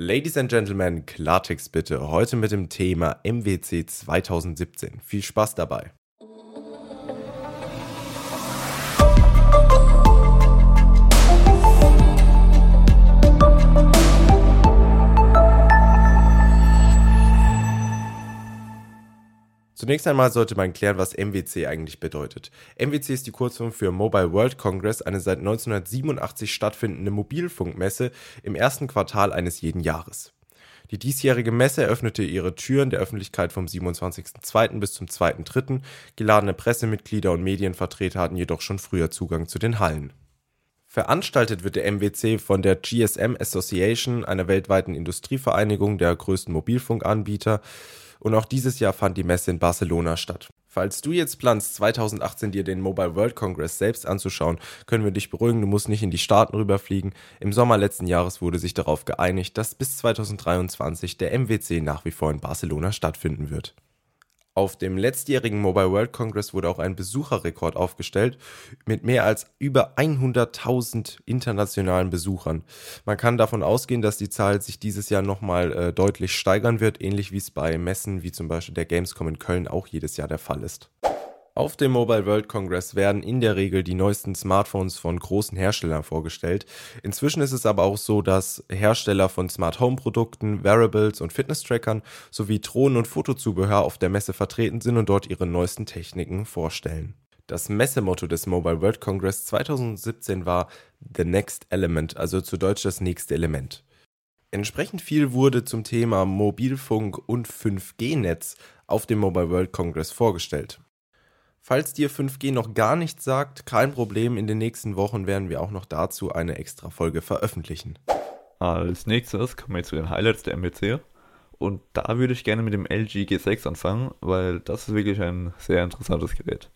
Ladies and Gentlemen, Klartext bitte. Heute mit dem Thema MWC 2017. Viel Spaß dabei. Zunächst einmal sollte man klären, was MWC eigentlich bedeutet. MWC ist die Kurzform für Mobile World Congress, eine seit 1987 stattfindende Mobilfunkmesse im ersten Quartal eines jeden Jahres. Die diesjährige Messe eröffnete ihre Türen der Öffentlichkeit vom 27.02. bis zum 2.03. Geladene Pressemitglieder und Medienvertreter hatten jedoch schon früher Zugang zu den Hallen. Veranstaltet wird der MWC von der GSM Association, einer weltweiten Industrievereinigung der größten Mobilfunkanbieter und auch dieses Jahr fand die Messe in Barcelona statt. Falls du jetzt planst, 2018 dir den Mobile World Congress selbst anzuschauen, können wir dich beruhigen, du musst nicht in die Staaten rüberfliegen. Im Sommer letzten Jahres wurde sich darauf geeinigt, dass bis 2023 der MWC nach wie vor in Barcelona stattfinden wird. Auf dem letztjährigen Mobile World Congress wurde auch ein Besucherrekord aufgestellt mit mehr als über 100.000 internationalen Besuchern. Man kann davon ausgehen, dass die Zahl sich dieses Jahr nochmal äh, deutlich steigern wird, ähnlich wie es bei Messen wie zum Beispiel der Gamescom in Köln auch jedes Jahr der Fall ist. Auf dem Mobile World Congress werden in der Regel die neuesten Smartphones von großen Herstellern vorgestellt. Inzwischen ist es aber auch so, dass Hersteller von Smart Home Produkten, Wearables und Fitness-Trackern sowie Drohnen- und Fotozubehör auf der Messe vertreten sind und dort ihre neuesten Techniken vorstellen. Das Messemotto des Mobile World Congress 2017 war The Next Element, also zu Deutsch das nächste Element. Entsprechend viel wurde zum Thema Mobilfunk und 5G-Netz auf dem Mobile World Congress vorgestellt. Falls dir 5G noch gar nichts sagt, kein Problem, in den nächsten Wochen werden wir auch noch dazu eine extra Folge veröffentlichen. Als nächstes kommen wir zu den Highlights der MWC. Und da würde ich gerne mit dem LG G6 anfangen, weil das ist wirklich ein sehr interessantes Gerät.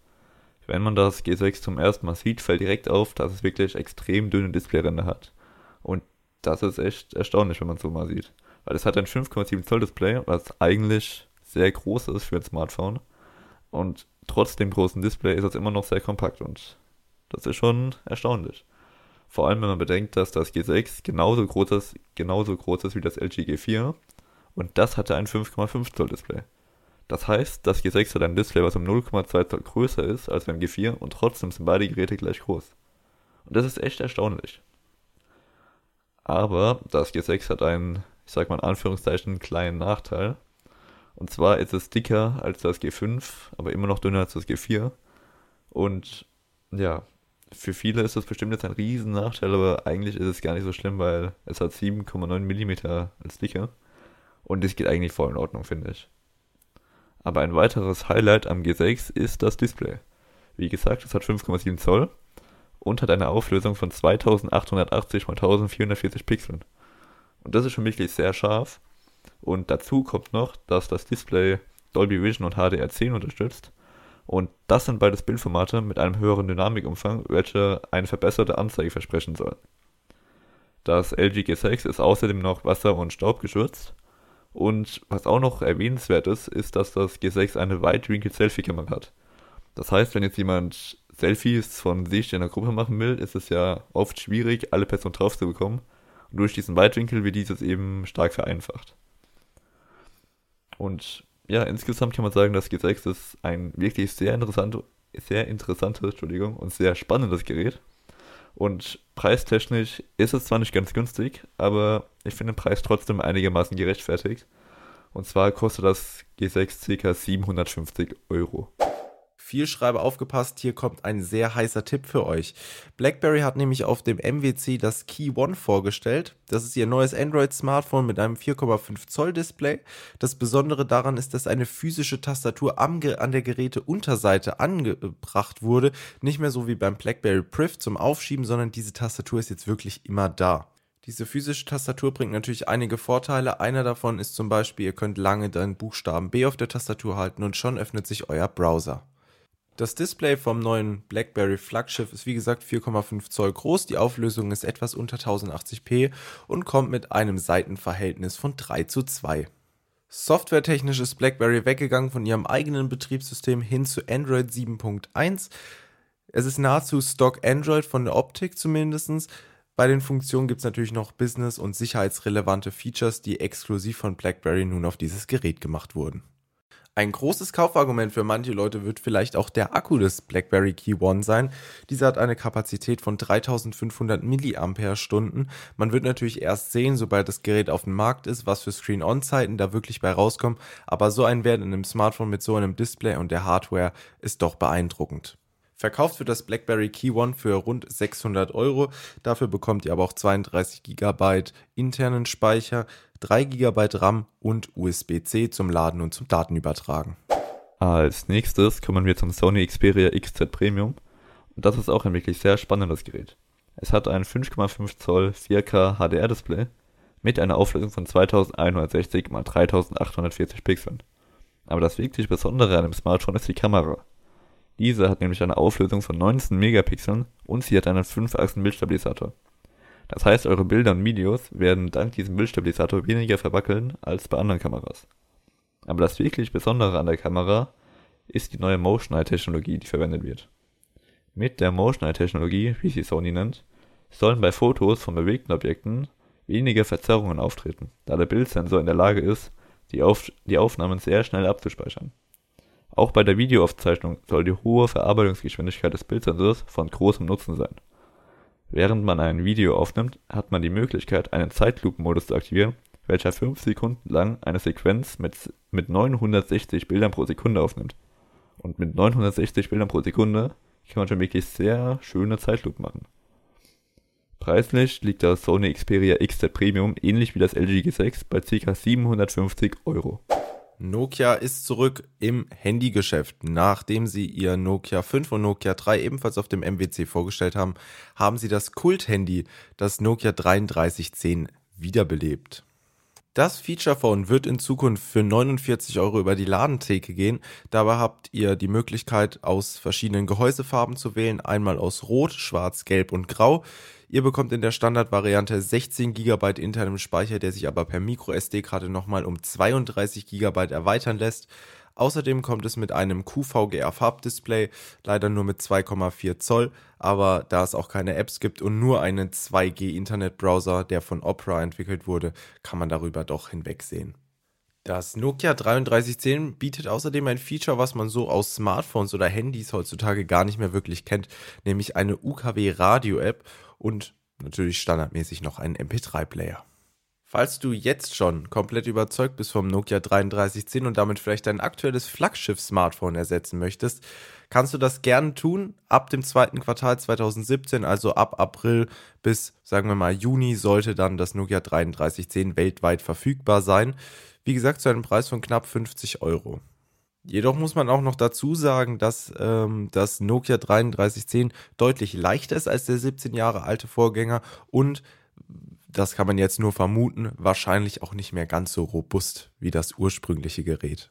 Wenn man das G6 zum ersten Mal sieht, fällt direkt auf, dass es wirklich extrem dünne Displayränder hat. Und das ist echt erstaunlich, wenn man es so mal sieht. Weil es hat ein 5,7 Zoll Display, was eigentlich sehr groß ist für ein Smartphone. Und trotz dem großen Display ist es immer noch sehr kompakt und das ist schon erstaunlich. Vor allem, wenn man bedenkt, dass das G6 genauso groß ist, genauso groß ist wie das LG G4 und das hatte ein 5,5 Zoll Display. Das heißt, das G6 hat ein Display, was um 0,2 Zoll größer ist als beim G4 und trotzdem sind beide Geräte gleich groß. Und das ist echt erstaunlich. Aber das G6 hat einen, ich sag mal in Anführungszeichen, kleinen Nachteil. Und zwar ist es dicker als das G5, aber immer noch dünner als das G4. Und ja, für viele ist das bestimmt jetzt ein riesen Nachteil, aber eigentlich ist es gar nicht so schlimm, weil es hat 7,9 mm als Dicke. Und das geht eigentlich voll in Ordnung, finde ich. Aber ein weiteres Highlight am G6 ist das Display. Wie gesagt, es hat 5,7 Zoll und hat eine Auflösung von 2880 x 1440 Pixeln. Und das ist schon wirklich sehr scharf. Und dazu kommt noch, dass das Display Dolby Vision und HDR10 unterstützt. Und das sind beides Bildformate mit einem höheren Dynamikumfang, welche eine verbesserte Anzeige versprechen sollen. Das LG G6 ist außerdem noch wasser- und staubgeschützt. Und was auch noch erwähnenswert ist, ist, dass das G6 eine Weitwinkel-Selfie-Kamera hat. Das heißt, wenn jetzt jemand Selfies von sich in der Gruppe machen will, ist es ja oft schwierig, alle Personen drauf zu bekommen. Und durch diesen Weitwinkel wird dieses eben stark vereinfacht. Und ja, insgesamt kann man sagen, das G6 ist ein wirklich sehr interessantes, sehr interessantes, Entschuldigung, und sehr spannendes Gerät. Und preistechnisch ist es zwar nicht ganz günstig, aber ich finde den Preis trotzdem einigermaßen gerechtfertigt. Und zwar kostet das G6 ca. 750 Euro. Vielschreiber aufgepasst, hier kommt ein sehr heißer Tipp für euch. BlackBerry hat nämlich auf dem MWC das Key One vorgestellt. Das ist ihr neues Android-Smartphone mit einem 4,5 Zoll Display. Das Besondere daran ist, dass eine physische Tastatur am, an der Geräteunterseite angebracht wurde. Nicht mehr so wie beim BlackBerry Priv zum Aufschieben, sondern diese Tastatur ist jetzt wirklich immer da. Diese physische Tastatur bringt natürlich einige Vorteile. Einer davon ist zum Beispiel, ihr könnt lange den Buchstaben B auf der Tastatur halten und schon öffnet sich euer Browser. Das Display vom neuen BlackBerry Flaggschiff ist wie gesagt 4,5 Zoll groß, die Auflösung ist etwas unter 1080p und kommt mit einem Seitenverhältnis von 3 zu 2. Softwaretechnisch ist BlackBerry weggegangen von ihrem eigenen Betriebssystem hin zu Android 7.1. Es ist nahezu Stock Android von der Optik zumindest. Bei den Funktionen gibt es natürlich noch business- und sicherheitsrelevante Features, die exklusiv von BlackBerry nun auf dieses Gerät gemacht wurden. Ein großes Kaufargument für manche Leute wird vielleicht auch der Akku des BlackBerry Key One sein. Dieser hat eine Kapazität von 3500 mAh. Man wird natürlich erst sehen, sobald das Gerät auf dem Markt ist, was für Screen-On-Zeiten da wirklich bei rauskommen, aber so ein Wert in einem Smartphone mit so einem Display und der Hardware ist doch beeindruckend. Verkauft wird das BlackBerry Key One für rund 600 Euro. Dafür bekommt ihr aber auch 32 GB internen Speicher, 3 GB RAM und USB-C zum Laden und zum Datenübertragen. Als nächstes kommen wir zum Sony Xperia XZ Premium. Und das ist auch ein wirklich sehr spannendes Gerät. Es hat ein 5,5 Zoll 4K HDR-Display mit einer Auflösung von 2160 x 3840 Pixeln. Aber das wirklich Besondere an dem Smartphone ist die Kamera. Diese hat nämlich eine Auflösung von 19 Megapixeln und sie hat einen 5-Achsen-Bildstabilisator. Das heißt, eure Bilder und Videos werden dank diesem Bildstabilisator weniger verwackeln als bei anderen Kameras. Aber das wirklich Besondere an der Kamera ist die neue Motion Eye Technologie, die verwendet wird. Mit der Motion Eye Technologie, wie sie Sony nennt, sollen bei Fotos von bewegten Objekten weniger Verzerrungen auftreten, da der Bildsensor in der Lage ist, die, Auf die Aufnahmen sehr schnell abzuspeichern. Auch bei der Videoaufzeichnung soll die hohe Verarbeitungsgeschwindigkeit des Bildsensors von großem Nutzen sein. Während man ein Video aufnimmt, hat man die Möglichkeit, einen Zeitlupenmodus zu aktivieren, welcher 5 Sekunden lang eine Sequenz mit, mit 960 Bildern pro Sekunde aufnimmt. Und mit 960 Bildern pro Sekunde kann man schon wirklich sehr schöne Zeitlupen machen. Preislich liegt das Sony Xperia XZ Premium ähnlich wie das LG G6 bei ca. 750 Euro. Nokia ist zurück im Handygeschäft. Nachdem sie ihr Nokia 5 und Nokia 3 ebenfalls auf dem MWC vorgestellt haben, haben sie das Kult-Handy, das Nokia 3310, wiederbelebt. Das Feature Phone wird in Zukunft für 49 Euro über die Ladentheke gehen. Dabei habt ihr die Möglichkeit, aus verschiedenen Gehäusefarben zu wählen. Einmal aus Rot, Schwarz, Gelb und Grau. Ihr bekommt in der Standardvariante 16 GB internem Speicher, der sich aber per MicroSD-Karte nochmal um 32 GB erweitern lässt. Außerdem kommt es mit einem QVGA-Farbdisplay, leider nur mit 2,4 Zoll, aber da es auch keine Apps gibt und nur einen 2G-Internetbrowser, der von Opera entwickelt wurde, kann man darüber doch hinwegsehen. Das Nokia 3310 bietet außerdem ein Feature, was man so aus Smartphones oder Handys heutzutage gar nicht mehr wirklich kennt, nämlich eine UKW-Radio-App und natürlich standardmäßig noch einen MP3-Player. Falls du jetzt schon komplett überzeugt bist vom Nokia 3310 und damit vielleicht dein aktuelles Flaggschiff-Smartphone ersetzen möchtest, kannst du das gerne tun. Ab dem zweiten Quartal 2017, also ab April bis, sagen wir mal, Juni, sollte dann das Nokia 3310 weltweit verfügbar sein. Wie gesagt, zu einem Preis von knapp 50 Euro. Jedoch muss man auch noch dazu sagen, dass ähm, das Nokia 3310 deutlich leichter ist als der 17 Jahre alte Vorgänger und das kann man jetzt nur vermuten, wahrscheinlich auch nicht mehr ganz so robust wie das ursprüngliche Gerät.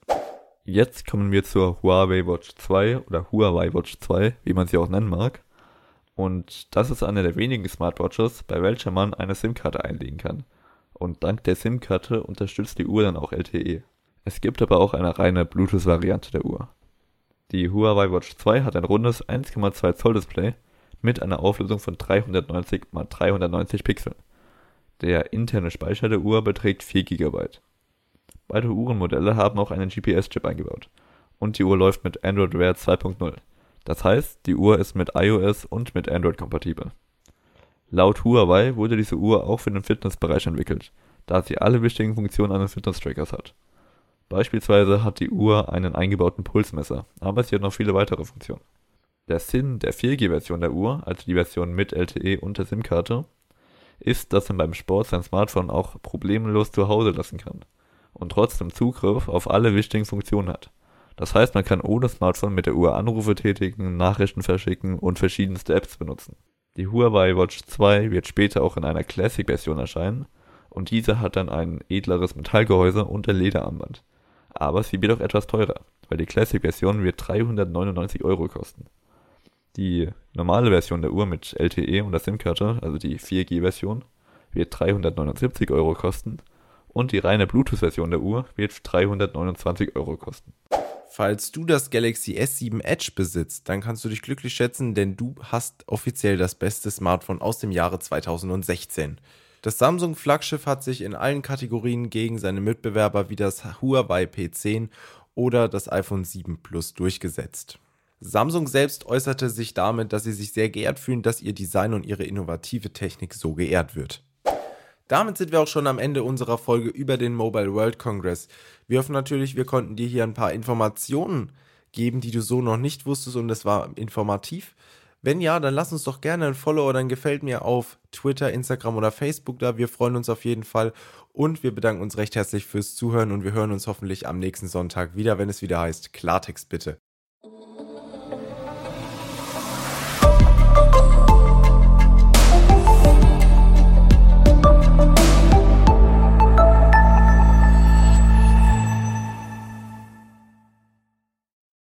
Jetzt kommen wir zur Huawei Watch 2 oder Huawei Watch 2, wie man sie auch nennen mag. Und das ist eine der wenigen Smartwatches, bei welcher man eine SIM-Karte einlegen kann. Und dank der SIM-Karte unterstützt die Uhr dann auch LTE. Es gibt aber auch eine reine Bluetooth-Variante der Uhr. Die Huawei Watch 2 hat ein rundes 1,2 Zoll Display mit einer Auflösung von 390 x 390 Pixeln. Der interne Speicher der Uhr beträgt 4 GB. Beide Uhrenmodelle haben auch einen GPS-Chip eingebaut und die Uhr läuft mit Android Wear 2.0. Das heißt, die Uhr ist mit iOS und mit Android kompatibel. Laut Huawei wurde diese Uhr auch für den Fitnessbereich entwickelt, da sie alle wichtigen Funktionen eines Fitness-Trackers hat. Beispielsweise hat die Uhr einen eingebauten Pulsmesser, aber sie hat noch viele weitere Funktionen. Der Sinn der 4G-Version der Uhr, also die Version mit LTE und der SIM-Karte, ist, dass man beim Sport sein Smartphone auch problemlos zu Hause lassen kann und trotzdem Zugriff auf alle wichtigen Funktionen hat. Das heißt, man kann ohne Smartphone mit der Uhr Anrufe tätigen, Nachrichten verschicken und verschiedenste Apps benutzen. Die Huawei Watch 2 wird später auch in einer Classic-Version erscheinen und diese hat dann ein edleres Metallgehäuse und ein Lederarmband aber sie wird auch etwas teurer, weil die Classic-Version wird 399 Euro kosten. Die normale Version der Uhr mit LTE und der SIM-Karte, also die 4G-Version, wird 379 Euro kosten und die reine Bluetooth-Version der Uhr wird 329 Euro kosten. Falls du das Galaxy S7 Edge besitzt, dann kannst du dich glücklich schätzen, denn du hast offiziell das beste Smartphone aus dem Jahre 2016. Das Samsung-Flaggschiff hat sich in allen Kategorien gegen seine Mitbewerber wie das Huawei P10 oder das iPhone 7 Plus durchgesetzt. Samsung selbst äußerte sich damit, dass sie sich sehr geehrt fühlen, dass ihr Design und ihre innovative Technik so geehrt wird. Damit sind wir auch schon am Ende unserer Folge über den Mobile World Congress. Wir hoffen natürlich, wir konnten dir hier ein paar Informationen geben, die du so noch nicht wusstest und es war informativ. Wenn ja, dann lass uns doch gerne ein Follow oder ein Gefällt mir auf Twitter, Instagram oder Facebook da. Wir freuen uns auf jeden Fall und wir bedanken uns recht herzlich fürs Zuhören und wir hören uns hoffentlich am nächsten Sonntag wieder, wenn es wieder heißt Klartext bitte.